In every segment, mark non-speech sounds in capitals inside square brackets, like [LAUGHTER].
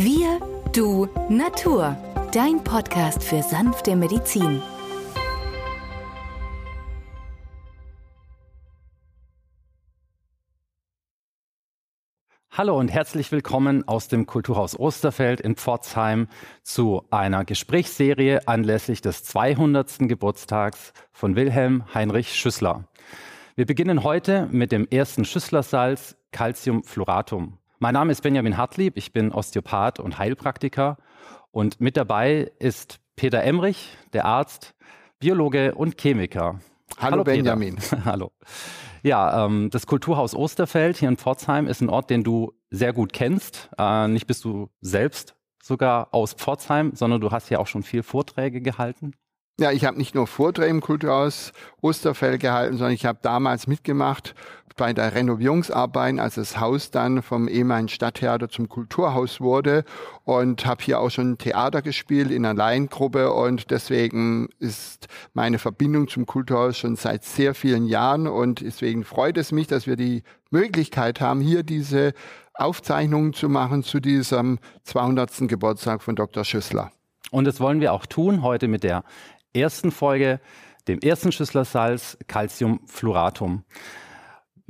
Wir, du, Natur. Dein Podcast für sanfte Medizin. Hallo und herzlich willkommen aus dem Kulturhaus Osterfeld in Pforzheim zu einer Gesprächsserie anlässlich des 200. Geburtstags von Wilhelm Heinrich Schüssler. Wir beginnen heute mit dem ersten Schüsslersalz Calciumfluoratum. Mein Name ist Benjamin Hartlieb, ich bin Osteopath und Heilpraktiker und mit dabei ist Peter Emrich, der Arzt, Biologe und Chemiker. Hallo, Hallo Benjamin. [LAUGHS] Hallo. Ja, ähm, das Kulturhaus Osterfeld hier in Pforzheim ist ein Ort, den du sehr gut kennst. Äh, nicht bist du selbst sogar aus Pforzheim, sondern du hast ja auch schon viel Vorträge gehalten. Ja, ich habe nicht nur Vorträge im Kulturhaus Osterfeld gehalten, sondern ich habe damals mitgemacht bei der Renovierungsarbeiten, als das Haus dann vom ehemaligen Stadttheater zum Kulturhaus wurde und habe hier auch schon Theater gespielt in einer Laiengruppe und deswegen ist meine Verbindung zum Kulturhaus schon seit sehr vielen Jahren und deswegen freut es mich, dass wir die Möglichkeit haben, hier diese Aufzeichnungen zu machen zu diesem 200. Geburtstag von Dr. Schüssler. Und das wollen wir auch tun heute mit der ersten Folge, dem ersten Schüsslersalz Calciumfluoratum.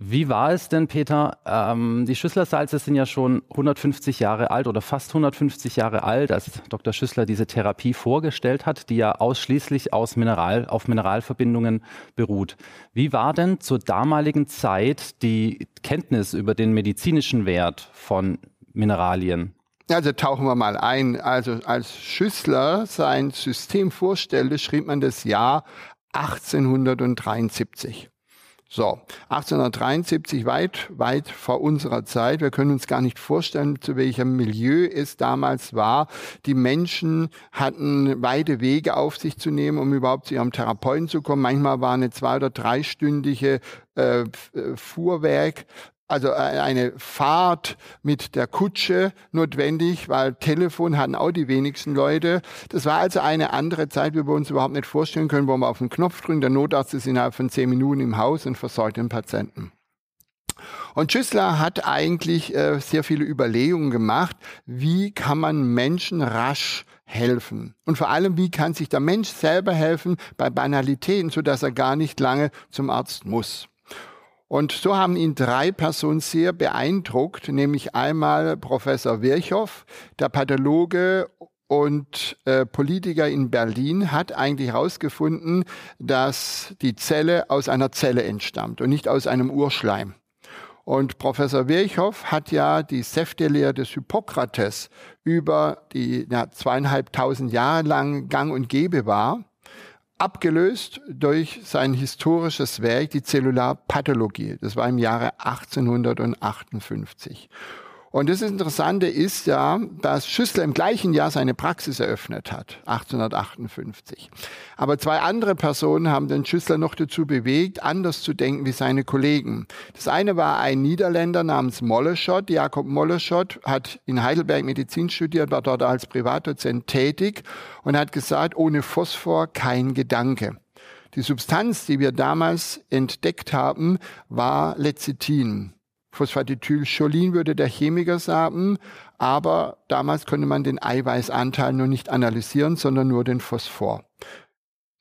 Wie war es denn, Peter? Ähm, die Schüsslersalze sind ja schon 150 Jahre alt oder fast 150 Jahre alt, als Dr. Schüssler diese Therapie vorgestellt hat, die ja ausschließlich aus Mineral, auf Mineralverbindungen beruht. Wie war denn zur damaligen Zeit die Kenntnis über den medizinischen Wert von Mineralien? Also tauchen wir mal ein. Also als Schüssler sein System vorstellte, schrieb man das Jahr 1873. So, 1873, weit, weit vor unserer Zeit. Wir können uns gar nicht vorstellen, zu welchem Milieu es damals war. Die Menschen hatten weite Wege auf sich zu nehmen, um überhaupt zu ihrem Therapeuten zu kommen. Manchmal war eine zwei- oder dreistündige äh, Fuhrwerk also äh, eine Fahrt mit der Kutsche notwendig, weil Telefon hatten auch die wenigsten Leute. Das war also eine andere Zeit, wie wir uns überhaupt nicht vorstellen können, wo man auf den Knopf drückt, der Notarzt ist innerhalb von zehn Minuten im Haus und versorgt den Patienten. Und Schüssler hat eigentlich äh, sehr viele Überlegungen gemacht, wie kann man Menschen rasch helfen? Und vor allem, wie kann sich der Mensch selber helfen bei Banalitäten, sodass er gar nicht lange zum Arzt muss? Und so haben ihn drei Personen sehr beeindruckt, nämlich einmal Professor Virchow, der Pathologe und äh, Politiker in Berlin hat eigentlich herausgefunden, dass die Zelle aus einer Zelle entstammt und nicht aus einem Urschleim. Und Professor Virchow hat ja die Säftelehre des Hippokrates über die ja, zweieinhalbtausend Jahre lang gang und gäbe war abgelöst durch sein historisches Werk, die Zellularpathologie. Das war im Jahre 1858. Und das Interessante ist ja, dass Schüssler im gleichen Jahr seine Praxis eröffnet hat, 1858. Aber zwei andere Personen haben den Schüssler noch dazu bewegt, anders zu denken wie seine Kollegen. Das eine war ein Niederländer namens Molleschott. Jakob Molleschott hat in Heidelberg Medizin studiert, war dort als Privatdozent tätig und hat gesagt, ohne Phosphor kein Gedanke. Die Substanz, die wir damals entdeckt haben, war Lecithin. Phosphatidylcholin würde der Chemiker sagen, aber damals konnte man den Eiweißanteil nur nicht analysieren, sondern nur den Phosphor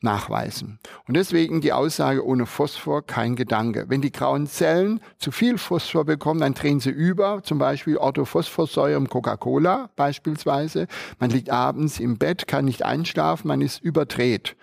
nachweisen. Und deswegen die Aussage, ohne Phosphor kein Gedanke. Wenn die grauen Zellen zu viel Phosphor bekommen, dann drehen sie über, zum Beispiel Orthophosphorsäure im Coca-Cola beispielsweise. Man liegt abends im Bett, kann nicht einschlafen, man ist überdreht.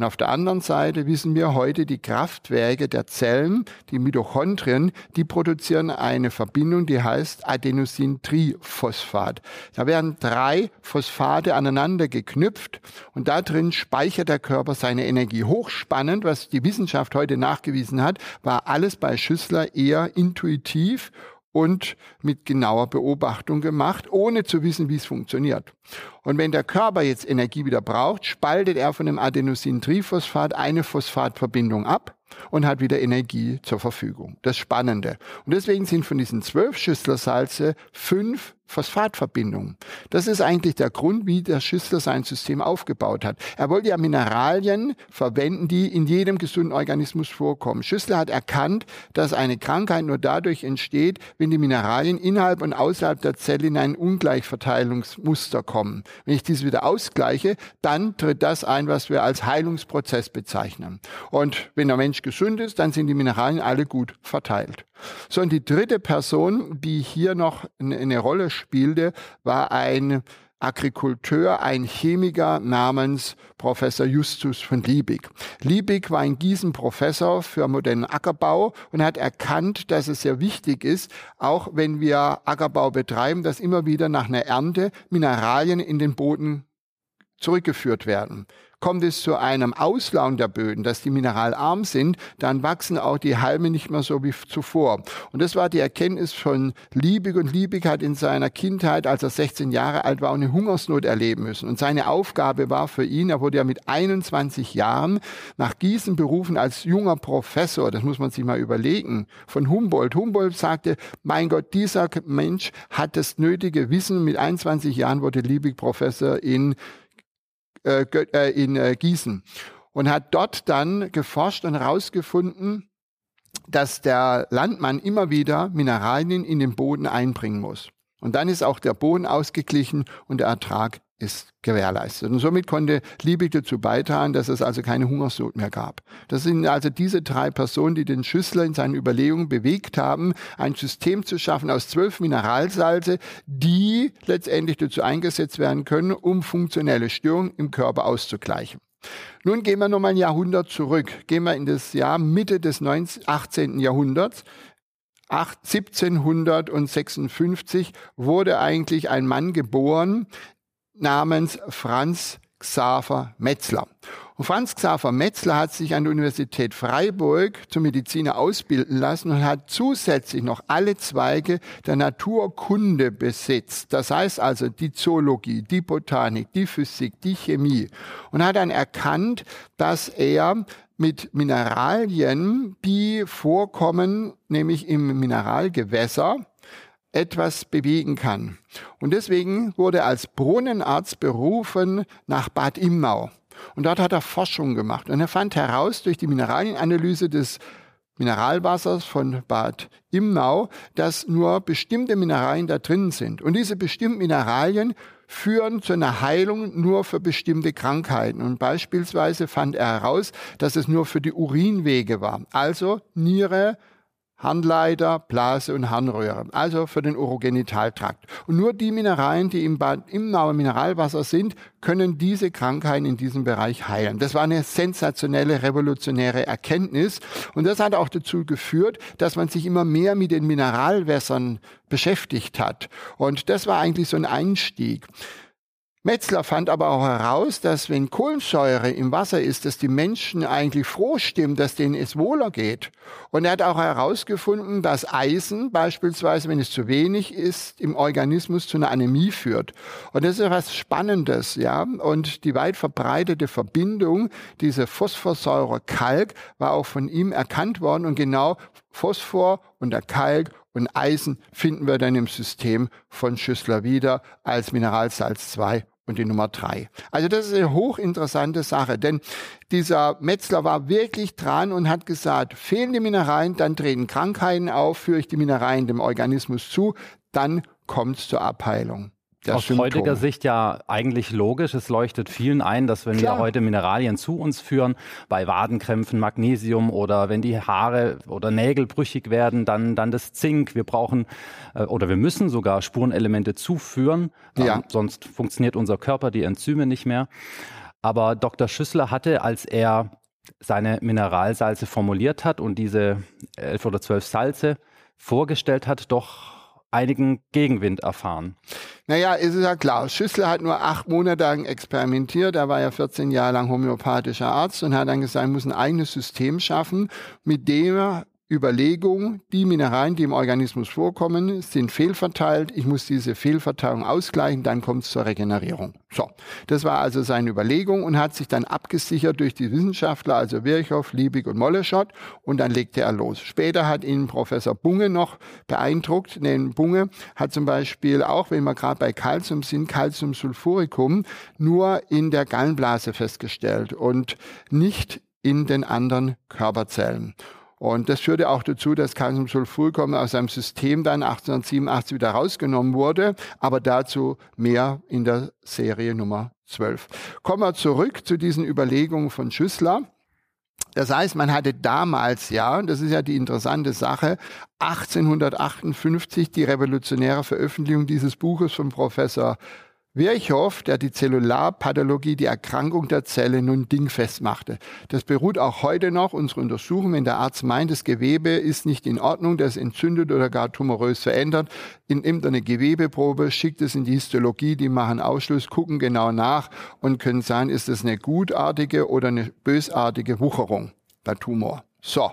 Und auf der anderen Seite wissen wir heute, die Kraftwerke der Zellen, die Mitochondrien, die produzieren eine Verbindung, die heißt Adenosintriphosphat. Da werden drei Phosphate aneinander geknüpft und da drin speichert der Körper seine Energie. Hochspannend, was die Wissenschaft heute nachgewiesen hat, war alles bei Schüssler eher intuitiv und mit genauer Beobachtung gemacht, ohne zu wissen, wie es funktioniert. Und wenn der Körper jetzt Energie wieder braucht, spaltet er von dem Adenosintriphosphat eine Phosphatverbindung ab und hat wieder Energie zur Verfügung. Das Spannende. Und deswegen sind von diesen zwölf Schüssler Salze fünf Phosphatverbindungen. Das ist eigentlich der Grund, wie der Schüssler sein System aufgebaut hat. Er wollte ja Mineralien verwenden, die in jedem gesunden Organismus vorkommen. Schüssler hat erkannt, dass eine Krankheit nur dadurch entsteht, wenn die Mineralien innerhalb und außerhalb der Zelle in ein Ungleichverteilungsmuster kommen. Wenn ich dies wieder ausgleiche, dann tritt das ein, was wir als Heilungsprozess bezeichnen. Und wenn der Mensch gesund ist, dann sind die Mineralien alle gut verteilt. So, und die dritte Person, die hier noch eine Rolle spielte, war ein Agrikulteur, ein Chemiker namens Professor Justus von Liebig. Liebig war in Gießen Professor für modernen Ackerbau und hat erkannt, dass es sehr wichtig ist, auch wenn wir Ackerbau betreiben, dass immer wieder nach einer Ernte Mineralien in den Boden zurückgeführt werden kommt es zu einem Auslauen der Böden, dass die mineralarm sind, dann wachsen auch die Halme nicht mehr so wie zuvor. Und das war die Erkenntnis von Liebig. Und Liebig hat in seiner Kindheit, als er 16 Jahre alt war, eine Hungersnot erleben müssen. Und seine Aufgabe war für ihn, er wurde ja mit 21 Jahren nach Gießen berufen als junger Professor, das muss man sich mal überlegen, von Humboldt. Humboldt sagte, mein Gott, dieser Mensch hat das nötige Wissen. Mit 21 Jahren wurde Liebig Professor in in äh, Gießen und hat dort dann geforscht und herausgefunden, dass der Landmann immer wieder Mineralien in den Boden einbringen muss. Und dann ist auch der Boden ausgeglichen und der Ertrag ist gewährleistet. Und somit konnte Liebig dazu beitragen, dass es also keine Hungersnot mehr gab. Das sind also diese drei Personen, die den Schüssler in seinen Überlegungen bewegt haben, ein System zu schaffen aus zwölf Mineralsalze, die letztendlich dazu eingesetzt werden können, um funktionelle Störungen im Körper auszugleichen. Nun gehen wir nochmal ein Jahrhundert zurück. Gehen wir in das Jahr Mitte des 19, 18. Jahrhunderts. 1756 wurde eigentlich ein Mann geboren, namens Franz Xaver Metzler. Und Franz Xaver Metzler hat sich an der Universität Freiburg zum Mediziner ausbilden lassen und hat zusätzlich noch alle Zweige der Naturkunde besitzt. Das heißt also die Zoologie, die Botanik, die Physik, die Chemie. Und hat dann erkannt, dass er mit Mineralien, die vorkommen, nämlich im Mineralgewässer, etwas bewegen kann. Und deswegen wurde er als Brunnenarzt berufen nach Bad Imnau. Und dort hat er Forschung gemacht. Und er fand heraus durch die Mineralienanalyse des Mineralwassers von Bad Imnau, dass nur bestimmte Mineralien da drin sind. Und diese bestimmten Mineralien führen zu einer Heilung nur für bestimmte Krankheiten. Und beispielsweise fand er heraus, dass es nur für die Urinwege war. Also Niere, Harnleiter, Blase und Harnröhre, also für den Urogenitaltrakt. Und nur die Mineralien, die im, Bad, im Mineralwasser sind, können diese Krankheiten in diesem Bereich heilen. Das war eine sensationelle, revolutionäre Erkenntnis. Und das hat auch dazu geführt, dass man sich immer mehr mit den Mineralwässern beschäftigt hat. Und das war eigentlich so ein Einstieg. Metzler fand aber auch heraus, dass wenn Kohlensäure im Wasser ist, dass die Menschen eigentlich froh stimmen, dass denen es wohler geht. Und er hat auch herausgefunden, dass Eisen beispielsweise, wenn es zu wenig ist, im Organismus zu einer Anämie führt. Und das ist etwas Spannendes, ja. Und die weit verbreitete Verbindung, diese Phosphorsäure Kalk, war auch von ihm erkannt worden. Und genau Phosphor und der Kalk und Eisen finden wir dann im System von Schüssler wieder als Mineralsalz 2 und die Nummer 3. Also das ist eine hochinteressante Sache, denn dieser Metzler war wirklich dran und hat gesagt, fehlen die Mineralien, dann treten Krankheiten auf, führe ich die Mineralien dem Organismus zu, dann kommt es zur Abheilung aus Symptom. heutiger Sicht ja eigentlich logisch. Es leuchtet vielen ein, dass wenn Klar. wir heute Mineralien zu uns führen, bei Wadenkrämpfen Magnesium oder wenn die Haare oder Nägel brüchig werden, dann, dann das Zink. Wir brauchen äh, oder wir müssen sogar Spurenelemente zuführen, ja. ähm, sonst funktioniert unser Körper, die Enzyme nicht mehr. Aber Dr. Schüssler hatte, als er seine Mineralsalze formuliert hat und diese elf oder zwölf Salze vorgestellt hat, doch einigen Gegenwind erfahren. Naja, ist ja klar. Schüssler hat nur acht Monate lang experimentiert. Er war ja 14 Jahre lang homöopathischer Arzt und hat dann gesagt, er muss ein eigenes System schaffen, mit dem er Überlegung, die Mineralien, die im Organismus vorkommen, sind fehlverteilt. Ich muss diese Fehlverteilung ausgleichen, dann kommt es zur Regenerierung. So, das war also seine Überlegung und hat sich dann abgesichert durch die Wissenschaftler, also Virchow, Liebig und Molleschott und dann legte er los. Später hat ihn Professor Bunge noch beeindruckt, denn Bunge hat zum Beispiel auch, wenn wir gerade bei Calcium sind, Calciumsulfuricum nur in der Gallenblase festgestellt und nicht in den anderen Körperzellen. Und das führte auch dazu, dass Calciumsulfuricum aus seinem System dann 1887 wieder rausgenommen wurde, aber dazu mehr in der Serie Nummer 12. Kommen wir zurück zu diesen Überlegungen von Schüssler. Das heißt, man hatte damals ja, das ist ja die interessante Sache, 1858 die revolutionäre Veröffentlichung dieses Buches von Professor Virchow, der die Zellularpathologie, die Erkrankung der Zelle nun dingfest machte. Das beruht auch heute noch, unsere Untersuchung, wenn der Arzt meint, das Gewebe ist nicht in Ordnung, das entzündet oder gar tumorös verändert, nimmt eine Gewebeprobe, schickt es in die Histologie, die machen Ausschluss, gucken genau nach und können sagen, ist das eine gutartige oder eine bösartige Wucherung, der Tumor. So.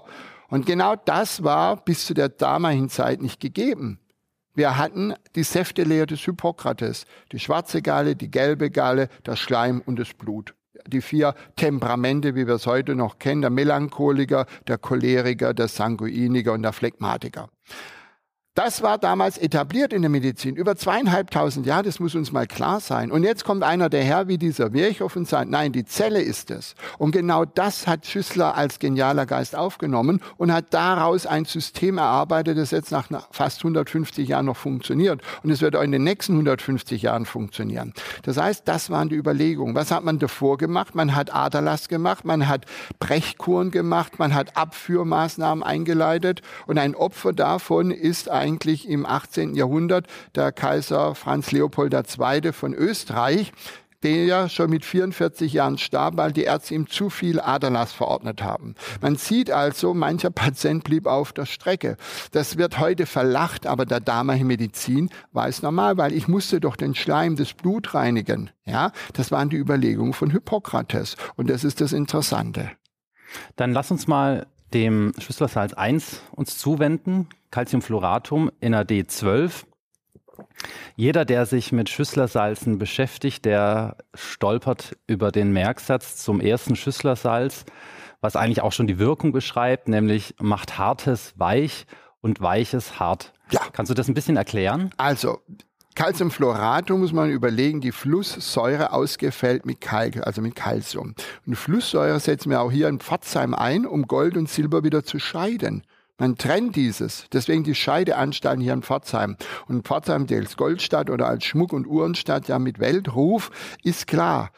Und genau das war bis zu der damaligen Zeit nicht gegeben. Wir hatten die Säftelehre des Hippokrates, die schwarze Galle, die gelbe Galle, das Schleim und das Blut. Die vier Temperamente, wie wir es heute noch kennen, der Melancholiker, der Choleriker, der Sanguiniker und der Phlegmatiker. Das war damals etabliert in der Medizin. Über zweieinhalbtausend Jahre, das muss uns mal klar sein. Und jetzt kommt einer daher wie dieser Virchow und sagt, nein, die Zelle ist es. Und genau das hat Schüssler als genialer Geist aufgenommen und hat daraus ein System erarbeitet, das jetzt nach fast 150 Jahren noch funktioniert. Und es wird auch in den nächsten 150 Jahren funktionieren. Das heißt, das waren die Überlegungen. Was hat man davor gemacht? Man hat Aderlass gemacht, man hat Brechkuren gemacht, man hat Abführmaßnahmen eingeleitet. Und ein Opfer davon ist ein eigentlich im 18. Jahrhundert der Kaiser Franz Leopold II. von Österreich, der ja schon mit 44 Jahren starb, weil die Ärzte ihm zu viel Aderlass verordnet haben. Man sieht also, mancher Patient blieb auf der Strecke. Das wird heute verlacht, aber der damalige Medizin war es normal, weil ich musste doch den Schleim des Blut reinigen. Ja, das waren die Überlegungen von Hippokrates. Und das ist das Interessante. Dann lass uns mal dem Schüsslersalz 1 uns zuwenden, Calciumfluoratum NAD 12. Jeder, der sich mit Schüsslersalzen beschäftigt, der stolpert über den Merksatz zum ersten Schüsslersalz, was eigentlich auch schon die Wirkung beschreibt, nämlich macht Hartes weich und Weiches hart. Ja. Kannst du das ein bisschen erklären? Also, Calciumfluoratum muss man überlegen, die Flusssäure ausgefällt mit Kalk, also mit Calcium. Und Flusssäure setzen wir auch hier in Pforzheim ein, um Gold und Silber wieder zu scheiden. Man trennt dieses. Deswegen die Scheideanstalten hier in Pforzheim. Und Pforzheim, als Goldstadt oder als Schmuck- und Uhrenstadt ja mit Weltruf, ist klar.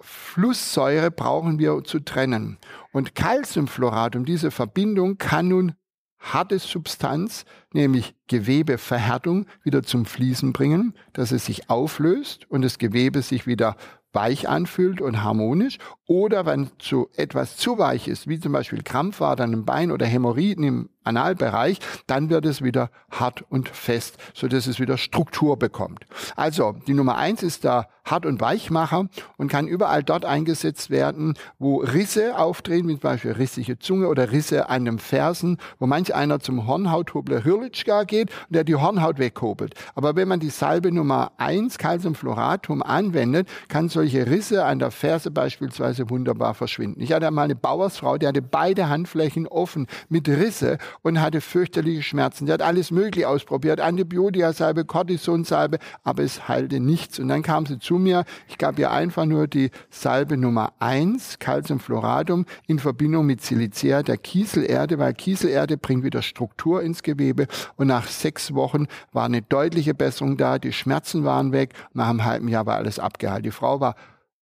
Flusssäure brauchen wir zu trennen. Und Calciumfluoratum, diese Verbindung kann nun harte Substanz, nämlich Gewebeverhärtung, wieder zum Fließen bringen, dass es sich auflöst und das Gewebe sich wieder weich anfühlt und harmonisch. Oder wenn zu etwas zu weich ist, wie zum Beispiel Krampfadern im Bein oder Hämorrhoiden im Analbereich, dann wird es wieder hart und fest, so dass es wieder Struktur bekommt. Also die Nummer eins ist der Hart- und Weichmacher und kann überall dort eingesetzt werden, wo Risse auftreten, wie zum Beispiel rissige Zunge oder Risse an dem Fersen, wo manch einer zum Hornhauthobler Hürlitschka geht und der die Hornhaut weghobelt. Aber wenn man die Salbe Nummer eins Calciumfluoratum anwendet, kann solche Risse an der Ferse beispielsweise wunderbar verschwinden. Ich hatte mal eine Bauersfrau, die hatte beide Handflächen offen mit Risse und hatte fürchterliche Schmerzen. Die hat alles Mögliche ausprobiert, Antibiotika-Salbe, Cortisonsalbe, aber es heilte nichts. Und dann kam sie zu mir, ich gab ihr einfach nur die Salbe Nummer eins, Calciumfluoratum, in Verbindung mit Silicea, der Kieselerde, weil Kieselerde bringt wieder Struktur ins Gewebe. Und nach sechs Wochen war eine deutliche Besserung da, die Schmerzen waren weg, nach einem halben Jahr war alles abgehalten. Die Frau war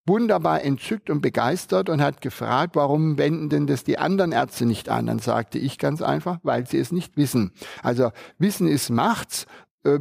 wunderbar entzückt und begeistert und hat gefragt, warum wenden denn das die anderen Ärzte nicht an? Dann sagte ich ganz einfach, weil sie es nicht wissen. Also Wissen ist Macht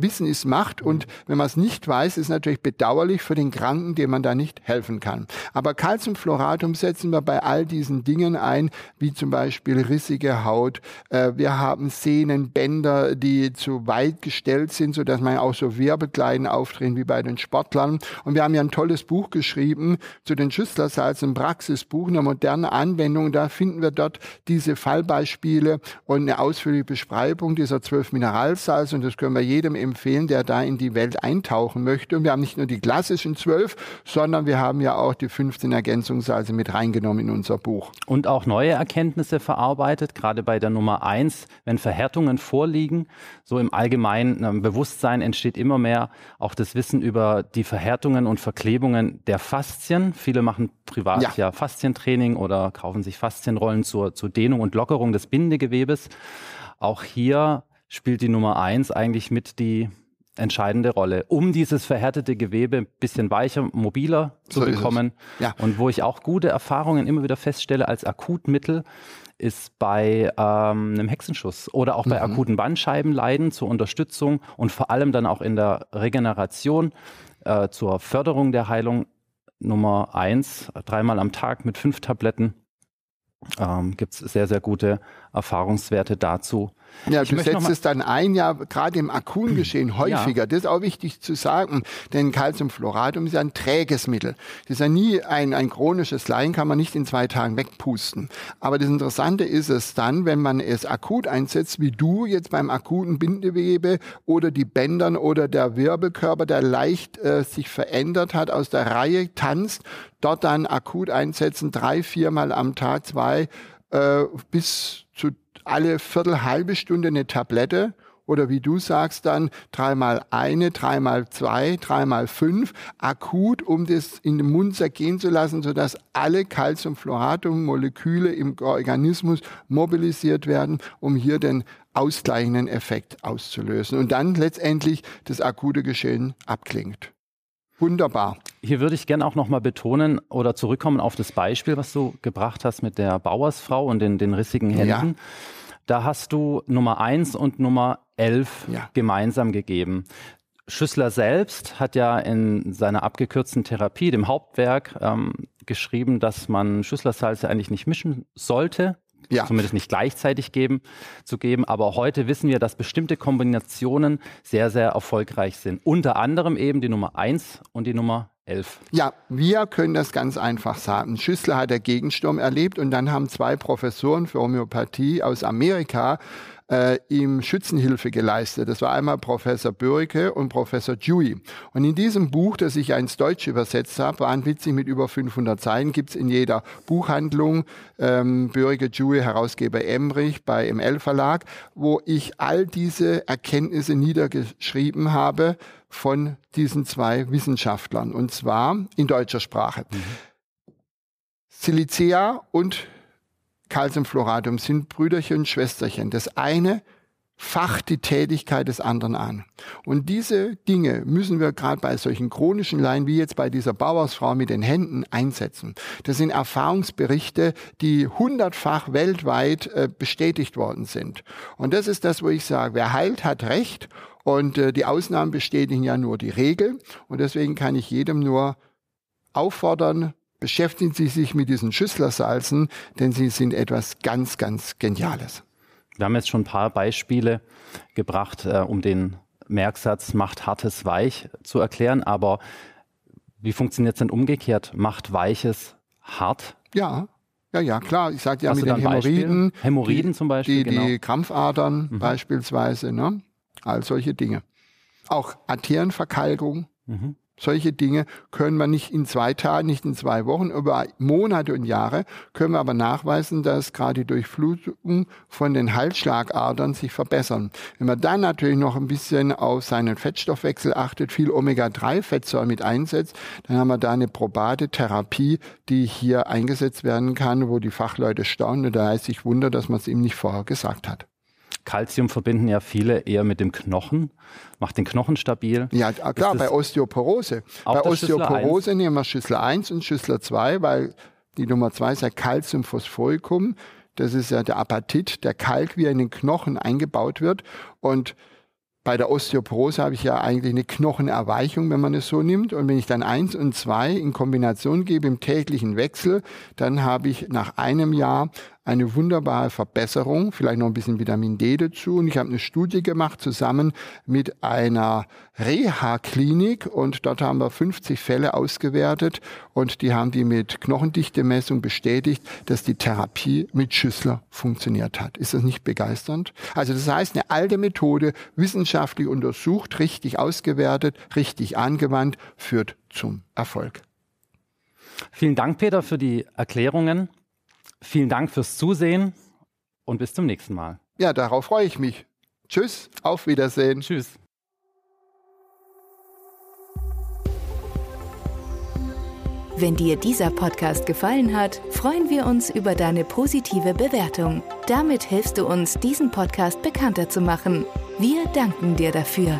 Wissen ist Macht und wenn man es nicht weiß, ist natürlich bedauerlich für den Kranken, dem man da nicht helfen kann. Aber Calciumfluoratum setzen wir bei all diesen Dingen ein, wie zum Beispiel rissige Haut. Äh, wir haben Sehnen, Bänder, die zu weit gestellt sind, sodass man auch so Wirbelkleiden aufdrehen wie bei den Sportlern. Und wir haben ja ein tolles Buch geschrieben zu den Schüsslersalzen, ein Praxisbuch, eine moderne Anwendung. Da finden wir dort diese Fallbeispiele und eine ausführliche Beschreibung dieser zwölf Mineralsalze. Und das können wir jedem empfehlen, der da in die Welt eintauchen möchte. Und wir haben nicht nur die klassischen zwölf, sondern wir haben ja auch die 15 Ergänzungssalze mit reingenommen in unser Buch. Und auch neue Erkenntnisse verarbeitet, gerade bei der Nummer eins, wenn Verhärtungen vorliegen, so im allgemeinen Bewusstsein entsteht immer mehr auch das Wissen über die Verhärtungen und Verklebungen der Faszien. Viele machen privat ja, ja Faszientraining oder kaufen sich Faszienrollen zur, zur Dehnung und Lockerung des Bindegewebes. Auch hier spielt die Nummer eins eigentlich mit die entscheidende Rolle, um dieses verhärtete Gewebe ein bisschen weicher, mobiler zu so bekommen. Ja. Und wo ich auch gute Erfahrungen immer wieder feststelle als Akutmittel, ist bei ähm, einem Hexenschuss oder auch bei mhm. akuten Bandscheibenleiden zur Unterstützung und vor allem dann auch in der Regeneration äh, zur Förderung der Heilung Nummer eins, dreimal am Tag mit fünf Tabletten. Ähm, Gibt es sehr, sehr gute Erfahrungswerte dazu. Ja, ich du setzt es dann ein, ja, gerade im akuten Geschehen [CLEARS THROAT] häufiger. Ja. Das ist auch wichtig zu sagen, denn Calciumfluoratum ist ja ein träges Mittel. Das ist ja nie ein, ein chronisches Leiden, kann man nicht in zwei Tagen wegpusten. Aber das Interessante ist es dann, wenn man es akut einsetzt, wie du jetzt beim akuten Bindewebe oder die Bändern oder der Wirbelkörper, der leicht äh, sich verändert hat, aus der Reihe tanzt, dort dann akut einsetzen, drei, viermal am Tag, zwei äh, bis zu alle Viertel, halbe Stunde eine Tablette oder wie du sagst dann dreimal eine, dreimal zwei, dreimal fünf, akut, um das in den Mund zergehen zu lassen, sodass alle Calciumfluoratum-Moleküle im Organismus mobilisiert werden, um hier den ausgleichenden Effekt auszulösen und dann letztendlich das akute Geschehen abklingt. Wunderbar. Hier würde ich gerne auch nochmal betonen oder zurückkommen auf das Beispiel, was du gebracht hast mit der Bauersfrau und den, den rissigen Händen. Ja. Da hast du Nummer 1 und Nummer 11 ja. gemeinsam gegeben. Schüssler selbst hat ja in seiner abgekürzten Therapie, dem Hauptwerk, ähm, geschrieben, dass man Schüsslersalze eigentlich nicht mischen sollte, ja. zumindest nicht gleichzeitig geben, zu geben. Aber heute wissen wir, dass bestimmte Kombinationen sehr, sehr erfolgreich sind. Unter anderem eben die Nummer 1 und die Nummer 11. Ja, wir können das ganz einfach sagen. Schüssler hat der Gegensturm erlebt und dann haben zwei Professoren für Homöopathie aus Amerika äh, ihm Schützenhilfe geleistet. Das war einmal Professor Bürke und Professor Dewey. Und in diesem Buch, das ich ins Deutsche übersetzt habe, waren witzig mit über 500 Seiten, gibt's in jeder Buchhandlung, ähm, Bürke, Dewey, Herausgeber Emrich bei ML Verlag, wo ich all diese Erkenntnisse niedergeschrieben habe von diesen zwei Wissenschaftlern, und zwar in deutscher Sprache. Mhm. Silicea und Calciumfluoratum sind Brüderchen und Schwesterchen. Das eine facht die Tätigkeit des anderen an. Und diese Dinge müssen wir gerade bei solchen chronischen Leiden wie jetzt bei dieser Bauersfrau mit den Händen einsetzen. Das sind Erfahrungsberichte, die hundertfach weltweit äh, bestätigt worden sind. Und das ist das, wo ich sage, wer heilt, hat Recht. Und äh, die Ausnahmen bestätigen ja nur die Regel. Und deswegen kann ich jedem nur auffordern, beschäftigen Sie sich mit diesen Schüsslersalzen, denn sie sind etwas ganz, ganz Geniales. Wir haben jetzt schon ein paar Beispiele gebracht, äh, um den Merksatz macht hartes weich zu erklären, aber wie funktioniert es denn umgekehrt? Macht weiches hart? Ja, ja, ja, klar. Ich sagte ja Hast mit den Hämorrhoiden. Hämorrhoiden zum Beispiel. Die, genau. die Krampfadern mhm. beispielsweise, ne? All solche Dinge. Auch Arterienverkalkung. Mhm. Solche Dinge können wir nicht in zwei Tagen, nicht in zwei Wochen, über Monate und Jahre können wir aber nachweisen, dass gerade die Durchflutung von den Halsschlagadern sich verbessern. Wenn man dann natürlich noch ein bisschen auf seinen Fettstoffwechsel achtet, viel Omega-3-Fettsäuren mit einsetzt, dann haben wir da eine probate Therapie, die hier eingesetzt werden kann, wo die Fachleute staunen. Und da heißt sich Wunder, dass man es ihm nicht vorher gesagt hat. Calcium verbinden ja viele eher mit dem Knochen, macht den Knochen stabil. Ja, klar, bei Osteoporose. Bei Osteoporose nehmen wir Schüssel 1 und Schüssel 2, weil die Nummer 2 ist ja Calciumphosphoricum. Das ist ja der Apatit, der Kalk, wie er in den Knochen eingebaut wird. Und bei der Osteoporose habe ich ja eigentlich eine Knochenerweichung, wenn man es so nimmt. Und wenn ich dann eins und zwei in Kombination gebe im täglichen Wechsel, dann habe ich nach einem Jahr eine wunderbare Verbesserung, vielleicht noch ein bisschen Vitamin D dazu. Und ich habe eine Studie gemacht zusammen mit einer Reha-Klinik und dort haben wir 50 Fälle ausgewertet und die haben die mit Knochendichtemessung bestätigt, dass die Therapie mit Schüssler funktioniert hat. Ist das nicht begeisternd? Also das heißt, eine alte Methode, wissenschaftlich untersucht, richtig ausgewertet, richtig angewandt, führt zum Erfolg. Vielen Dank, Peter, für die Erklärungen. Vielen Dank fürs Zusehen und bis zum nächsten Mal. Ja, darauf freue ich mich. Tschüss, auf Wiedersehen. Tschüss. Wenn dir dieser Podcast gefallen hat, freuen wir uns über deine positive Bewertung. Damit hilfst du uns, diesen Podcast bekannter zu machen. Wir danken dir dafür.